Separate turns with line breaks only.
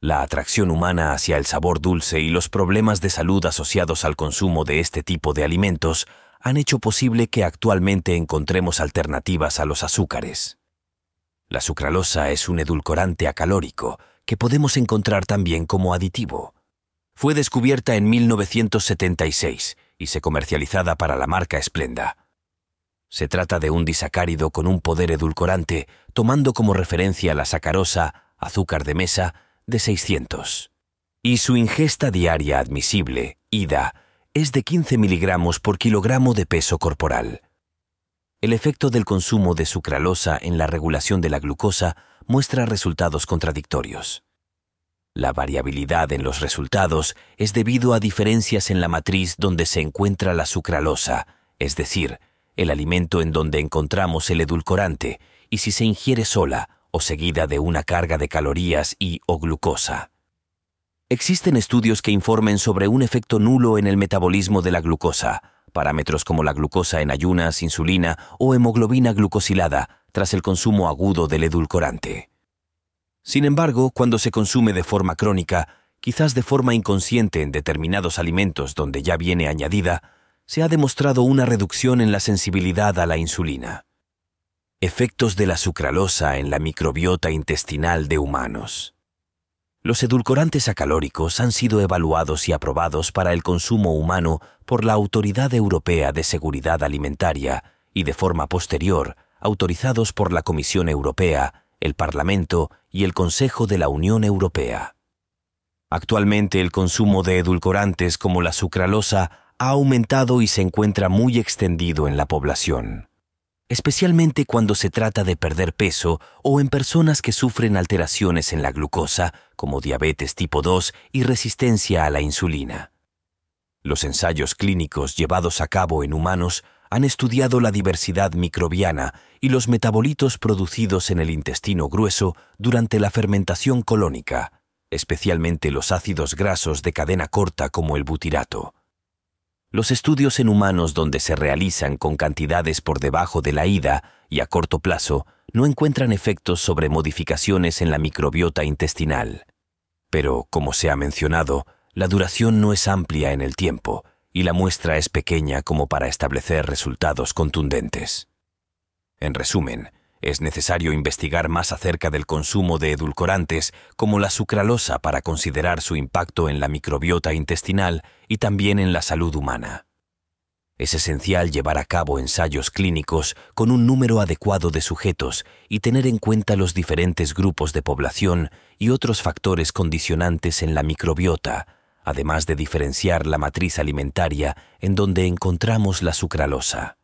La atracción humana hacia el sabor dulce y los problemas de salud asociados al consumo de este tipo de alimentos han hecho posible que actualmente encontremos alternativas a los azúcares. La sucralosa es un edulcorante acalórico que podemos encontrar también como aditivo. Fue descubierta en 1976 y se comercializada para la marca Splenda. Se trata de un disacárido con un poder edulcorante, tomando como referencia la sacarosa, azúcar de mesa, de 600. Y su ingesta diaria admisible, IDA, es de 15 miligramos por kilogramo de peso corporal. El efecto del consumo de sucralosa en la regulación de la glucosa muestra resultados contradictorios. La variabilidad en los resultados es debido a diferencias en la matriz donde se encuentra la sucralosa, es decir, el alimento en donde encontramos el edulcorante, y si se ingiere sola o seguida de una carga de calorías y o glucosa. Existen estudios que informen sobre un efecto nulo en el metabolismo de la glucosa, parámetros como la glucosa en ayunas, insulina o hemoglobina glucosilada tras el consumo agudo del edulcorante. Sin embargo, cuando se consume de forma crónica, quizás de forma inconsciente en determinados alimentos donde ya viene añadida, se ha demostrado una reducción en la sensibilidad a la insulina. Efectos de la sucralosa en la microbiota intestinal de humanos. Los edulcorantes acalóricos han sido evaluados y aprobados para el consumo humano por la Autoridad Europea de Seguridad Alimentaria y de forma posterior autorizados por la Comisión Europea, el Parlamento y el Consejo de la Unión Europea. Actualmente el consumo de edulcorantes como la sucralosa ha aumentado y se encuentra muy extendido en la población, especialmente cuando se trata de perder peso o en personas que sufren alteraciones en la glucosa, como diabetes tipo 2 y resistencia a la insulina. Los ensayos clínicos llevados a cabo en humanos han estudiado la diversidad microbiana y los metabolitos producidos en el intestino grueso durante la fermentación colónica, especialmente los ácidos grasos de cadena corta como el butirato. Los estudios en humanos donde se realizan con cantidades por debajo de la ida y a corto plazo no encuentran efectos sobre modificaciones en la microbiota intestinal. Pero, como se ha mencionado, la duración no es amplia en el tiempo y la muestra es pequeña como para establecer resultados contundentes. En resumen, es necesario investigar más acerca del consumo de edulcorantes como la sucralosa para considerar su impacto en la microbiota intestinal y también en la salud humana. Es esencial llevar a cabo ensayos clínicos con un número adecuado de sujetos y tener en cuenta los diferentes grupos de población y otros factores condicionantes en la microbiota, además de diferenciar la matriz alimentaria en donde encontramos la sucralosa.